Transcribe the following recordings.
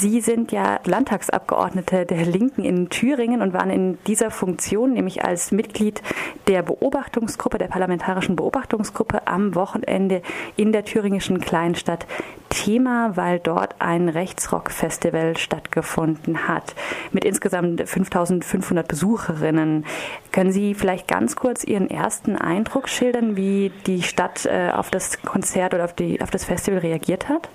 Sie sind ja Landtagsabgeordnete der Linken in Thüringen und waren in dieser Funktion, nämlich als Mitglied der Beobachtungsgruppe, der parlamentarischen Beobachtungsgruppe am Wochenende in der thüringischen Kleinstadt Thema, weil dort ein Rechtsrock-Festival stattgefunden hat mit insgesamt 5500 Besucherinnen. Können Sie vielleicht ganz kurz Ihren ersten Eindruck schildern, wie die Stadt äh, auf das Konzert oder auf, die, auf das Festival reagiert hat?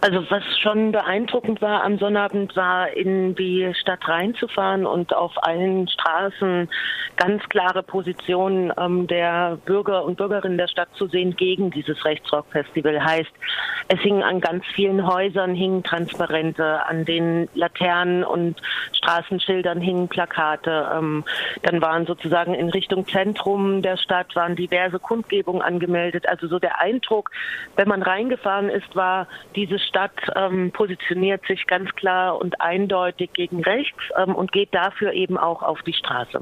Also was schon beeindruckend war am Sonnabend war in die Stadt reinzufahren und auf allen Straßen ganz klare Positionen ähm, der Bürger und Bürgerinnen der Stadt zu sehen gegen dieses Rechtsrock-Festival. Heißt, es hingen an ganz vielen Häusern hingen Transparente, an den Laternen und Straßenschildern hingen Plakate. Ähm, dann waren sozusagen in Richtung Zentrum der Stadt waren diverse Kundgebungen angemeldet. Also so der Eindruck, wenn man reingefahren ist, war diese Stadt ähm, positioniert sich ganz klar und eindeutig gegen rechts ähm, und geht dafür eben auch auf die Straße.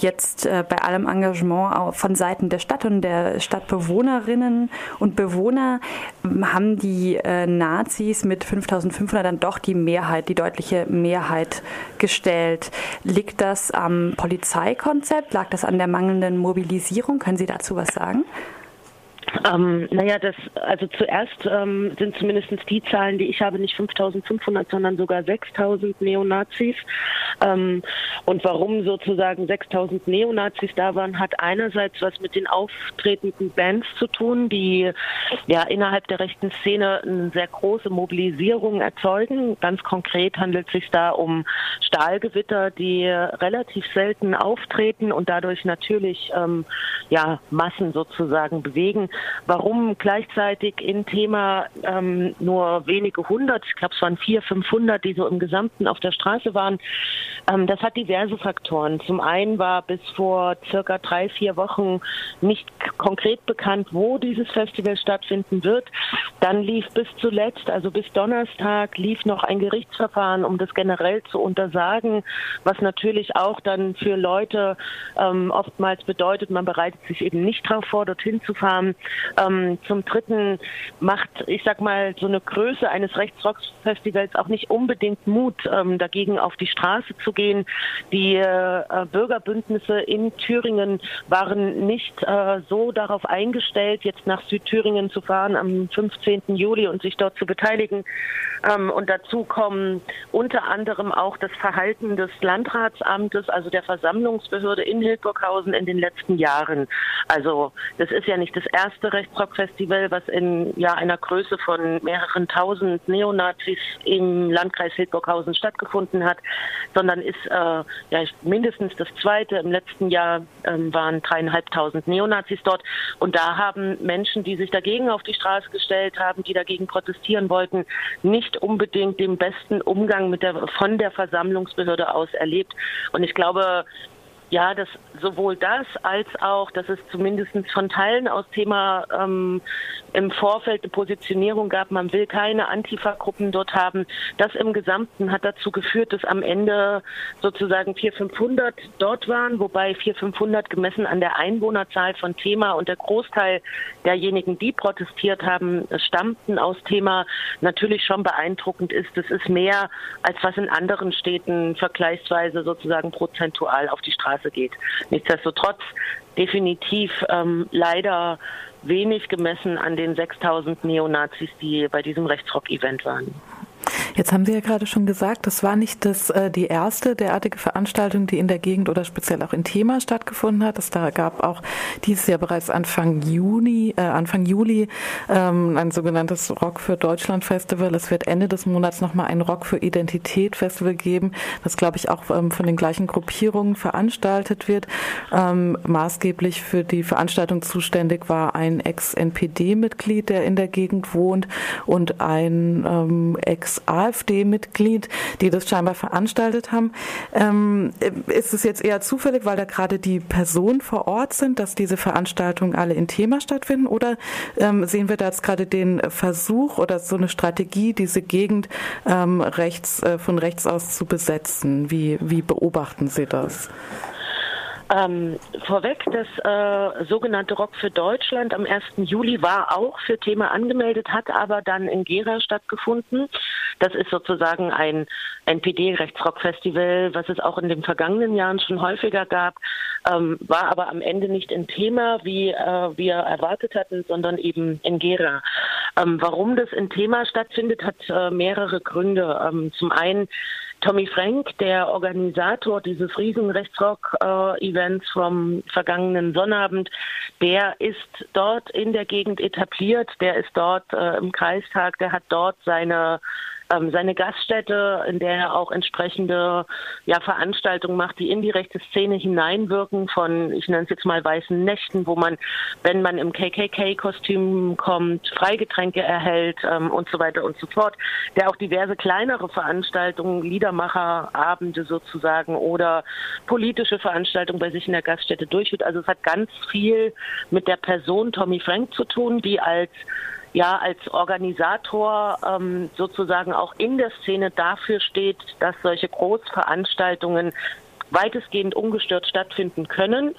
Jetzt äh, bei allem Engagement von Seiten der Stadt und der Stadtbewohnerinnen und Bewohner ähm, haben die äh, Nazis mit 5500 dann doch die Mehrheit, die deutliche Mehrheit gestellt. Liegt das am Polizeikonzept? Lag das an der mangelnden Mobilisierung? Können Sie dazu was sagen? Ähm, naja, das, also zuerst ähm, sind zumindest die Zahlen, die ich habe, nicht 5500, sondern sogar 6000 Neonazis. Ähm, und warum sozusagen 6000 Neonazis da waren, hat einerseits was mit den auftretenden Bands zu tun, die ja innerhalb der rechten Szene eine sehr große Mobilisierung erzeugen. Ganz konkret handelt es sich da um Stahlgewitter, die relativ selten auftreten und dadurch natürlich ähm, ja Massen sozusagen bewegen. Warum gleichzeitig in Thema ähm, nur wenige hundert, ich glaube es waren vier, 500, die so im Gesamten auf der Straße waren, ähm, das hat diverse Faktoren. Zum einen war bis vor circa drei, vier Wochen nicht konkret bekannt, wo dieses Festival stattfinden wird. Dann lief bis zuletzt, also bis Donnerstag, lief noch ein Gerichtsverfahren, um das generell zu untersagen, was natürlich auch dann für Leute ähm, oftmals bedeutet, man bereitet sich eben nicht darauf vor, dorthin zu fahren. Ähm, zum Dritten macht, ich sag mal, so eine Größe eines Rechtsrocksfestivals auch nicht unbedingt Mut, ähm, dagegen auf die Straße zu gehen. Die äh, Bürgerbündnisse in Thüringen waren nicht äh, so darauf eingestellt, jetzt nach Südthüringen zu fahren am 15. Juli und sich dort zu beteiligen. Ähm, und dazu kommen unter anderem auch das Verhalten des Landratsamtes, also der Versammlungsbehörde in Hildburghausen in den letzten Jahren. Also das ist ja nicht das erste Rechtsrock-Festival, was in ja, einer Größe von mehreren tausend Neonazis im Landkreis Hildburghausen stattgefunden hat, sondern ist äh, ja, mindestens das zweite. Im letzten Jahr ähm, waren dreieinhalbtausend Neonazis dort. Und da haben Menschen, die sich dagegen auf die Straße gestellt haben, die dagegen protestieren wollten, nicht unbedingt den besten Umgang mit der, von der Versammlungsbehörde aus erlebt. Und ich glaube, ja, dass sowohl das als auch, dass es zumindest von Teilen aus Thema ähm, im Vorfeld eine Positionierung gab, man will keine Antifa-Gruppen dort haben. Das im Gesamten hat dazu geführt, dass am Ende sozusagen 400, 500 dort waren, wobei 400, 500 gemessen an der Einwohnerzahl von Thema und der Großteil derjenigen, die protestiert haben, stammten aus Thema, natürlich schon beeindruckend ist. Das ist mehr, als was in anderen Städten vergleichsweise sozusagen prozentual auf die Straße geht. Nichtsdestotrotz definitiv ähm, leider wenig gemessen an den 6000 Neonazis, die bei diesem Rechtsrock-Event waren. Jetzt haben Sie ja gerade schon gesagt, das war nicht das, äh, die erste derartige Veranstaltung, die in der Gegend oder speziell auch in Thema stattgefunden hat. Es da gab auch dieses Jahr bereits Anfang Juni, äh, Anfang Juli ähm, ein sogenanntes Rock für Deutschland Festival. Es wird Ende des Monats nochmal ein Rock für Identität Festival geben, das glaube ich auch ähm, von den gleichen Gruppierungen veranstaltet wird. Ähm, maßgeblich für die Veranstaltung zuständig war ein Ex-NPD-Mitglied, der in der Gegend wohnt und ein ähm, Ex-A AfD-Mitglied, die das scheinbar veranstaltet haben. Ähm, ist es jetzt eher zufällig, weil da gerade die Personen vor Ort sind, dass diese Veranstaltungen alle in Thema stattfinden? Oder ähm, sehen wir da jetzt gerade den Versuch oder so eine Strategie, diese Gegend ähm, rechts, äh, von rechts aus zu besetzen? Wie, wie beobachten Sie das? Ähm, vorweg, das äh, sogenannte Rock für Deutschland am 1. Juli war auch für Thema angemeldet, hat aber dann in Gera stattgefunden. Das ist sozusagen ein NPD-Rechtsrock-Festival, was es auch in den vergangenen Jahren schon häufiger gab, ähm, war aber am Ende nicht in Thema, wie äh, wir erwartet hatten, sondern eben in Gera. Ähm, warum das in Thema stattfindet, hat äh, mehrere Gründe. Ähm, zum einen Tommy Frank, der Organisator dieses riesen Rechtsrock-Events vom vergangenen Sonnabend, der ist dort in der Gegend etabliert, der ist dort äh, im Kreistag, der hat dort seine ähm, seine Gaststätte, in der er auch entsprechende ja, Veranstaltungen macht, die in die rechte Szene hineinwirken, von, ich nenne es jetzt mal weißen Nächten, wo man, wenn man im KKK-Kostüm kommt, Freigetränke erhält ähm, und so weiter und so fort, der auch diverse kleinere Veranstaltungen, Liedermacherabende sozusagen oder politische Veranstaltungen bei sich in der Gaststätte durchführt. Also es hat ganz viel mit der Person Tommy Frank zu tun, die als ja als Organisator ähm, sozusagen auch in der Szene dafür steht, dass solche Großveranstaltungen weitestgehend ungestört stattfinden können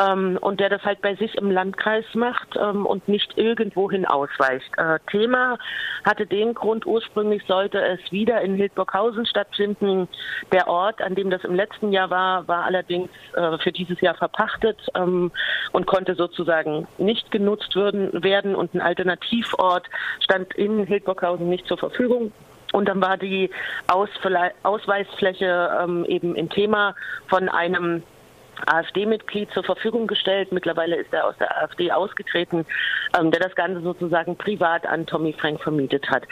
ähm, und der das halt bei sich im Landkreis macht ähm, und nicht irgendwohin ausweicht. Äh, Thema hatte den Grund, ursprünglich sollte es wieder in Hildburghausen stattfinden. Der Ort, an dem das im letzten Jahr war, war allerdings äh, für dieses Jahr verpachtet ähm, und konnte sozusagen nicht genutzt würden, werden und ein Alternativort stand in Hildburghausen nicht zur Verfügung. Und dann war die Ausfle Ausweisfläche ähm, eben im Thema von einem AfD-Mitglied zur Verfügung gestellt. Mittlerweile ist er aus der AfD ausgetreten, ähm, der das Ganze sozusagen privat an Tommy Frank vermietet hat.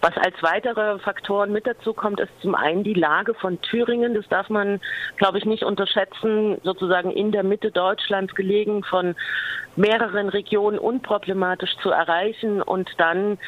Was als weitere Faktoren mit dazu kommt, ist zum einen die Lage von Thüringen. Das darf man, glaube ich, nicht unterschätzen. Sozusagen in der Mitte Deutschlands gelegen, von mehreren Regionen unproblematisch zu erreichen und dann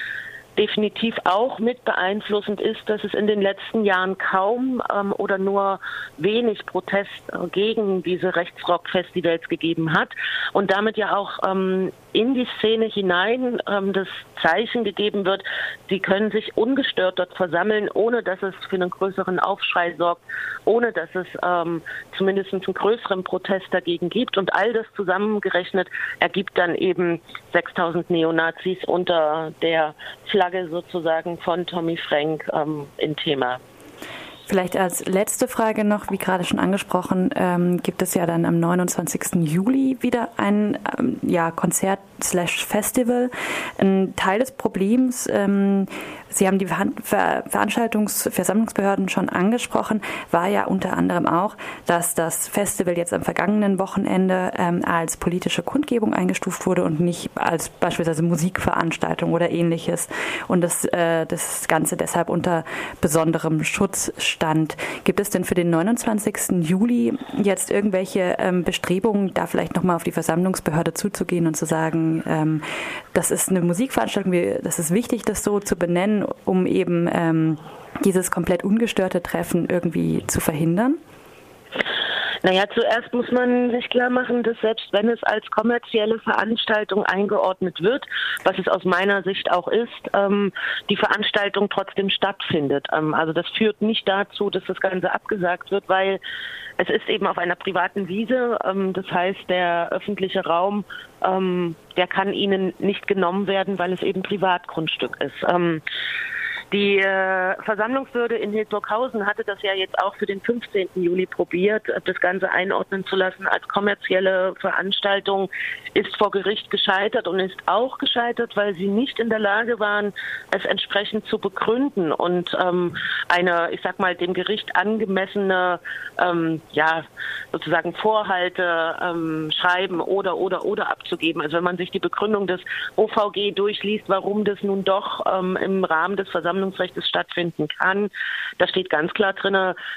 definitiv auch mit beeinflussend ist, dass es in den letzten Jahren kaum ähm, oder nur wenig Protest äh, gegen diese Rechtsrock-Festivals gegeben hat und damit ja auch ähm, in die Szene hinein ähm, das Zeichen gegeben wird, sie können sich ungestört dort versammeln, ohne dass es für einen größeren Aufschrei sorgt, ohne dass es ähm, zumindest einen größeren Protest dagegen gibt. Und all das zusammengerechnet ergibt dann eben 6000 Neonazis unter der Flagge sozusagen von Tommy Frank ähm, in Thema. Vielleicht als letzte Frage noch, wie gerade schon angesprochen, ähm, gibt es ja dann am 29. Juli wieder ein ähm, ja, Konzert slash Festival. Ein Teil des Problems ähm, Sie haben die Ver Veranstaltungs Versammlungsbehörden schon angesprochen, war ja unter anderem auch, dass das Festival jetzt am vergangenen Wochenende ähm, als politische Kundgebung eingestuft wurde und nicht als beispielsweise Musikveranstaltung oder ähnliches und das, äh, das Ganze deshalb unter besonderem Schutz stand. Gibt es denn für den 29. Juli jetzt irgendwelche ähm, Bestrebungen, da vielleicht nochmal auf die Versammlungsbehörde zuzugehen und zu sagen, ähm, das ist eine Musikveranstaltung, das ist wichtig, das so zu benennen, um eben ähm, dieses komplett ungestörte Treffen irgendwie zu verhindern? Naja, zuerst muss man sich klar machen, dass selbst wenn es als kommerzielle Veranstaltung eingeordnet wird, was es aus meiner Sicht auch ist, ähm, die Veranstaltung trotzdem stattfindet. Ähm, also das führt nicht dazu, dass das Ganze abgesagt wird, weil es ist eben auf einer privaten Wiese. Ähm, das heißt, der öffentliche Raum, ähm, der kann ihnen nicht genommen werden, weil es eben Privatgrundstück ist. Die äh, Versammlungsbehörde in Hildburghausen hatte das ja jetzt auch für den 15. Juli probiert, äh, das Ganze einordnen zu lassen als kommerzielle Veranstaltung, ist vor Gericht gescheitert und ist auch gescheitert, weil sie nicht in der Lage waren, es entsprechend zu begründen und ähm, eine, ich sag mal, dem Gericht angemessene, ähm, ja, sozusagen Vorhalte ähm, schreiben oder, oder, oder abzugeben. Also wenn man sich die Begründung des OVG durchliest, warum das nun doch ähm, im Rahmen des Versammlungsrechts Versammlungsrechts stattfinden kann. Da steht ganz klar drin,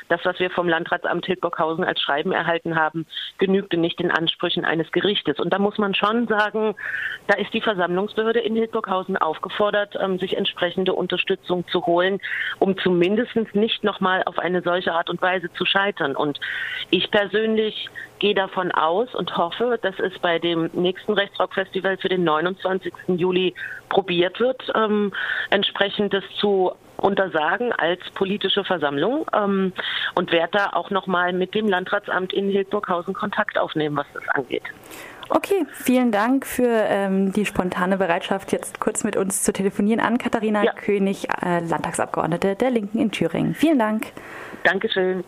das, was wir vom Landratsamt Hildburghausen als Schreiben erhalten haben, genügte nicht den Ansprüchen eines Gerichtes. Und da muss man schon sagen, da ist die Versammlungsbehörde in Hildburghausen aufgefordert, ähm, sich entsprechende Unterstützung zu holen, um zumindest nicht nochmal auf eine solche Art und Weise zu scheitern. Und ich persönlich gehe davon aus und hoffe, dass es bei dem nächsten Rechtsrock-Festival für den 29. Juli probiert wird, ähm, entsprechend das zu untersagen als politische Versammlung ähm, und werde da auch nochmal mit dem Landratsamt in Hildburghausen Kontakt aufnehmen, was das angeht. Okay, vielen Dank für ähm, die spontane Bereitschaft, jetzt kurz mit uns zu telefonieren an Katharina ja. König, äh, Landtagsabgeordnete der Linken in Thüringen. Vielen Dank. Dankeschön.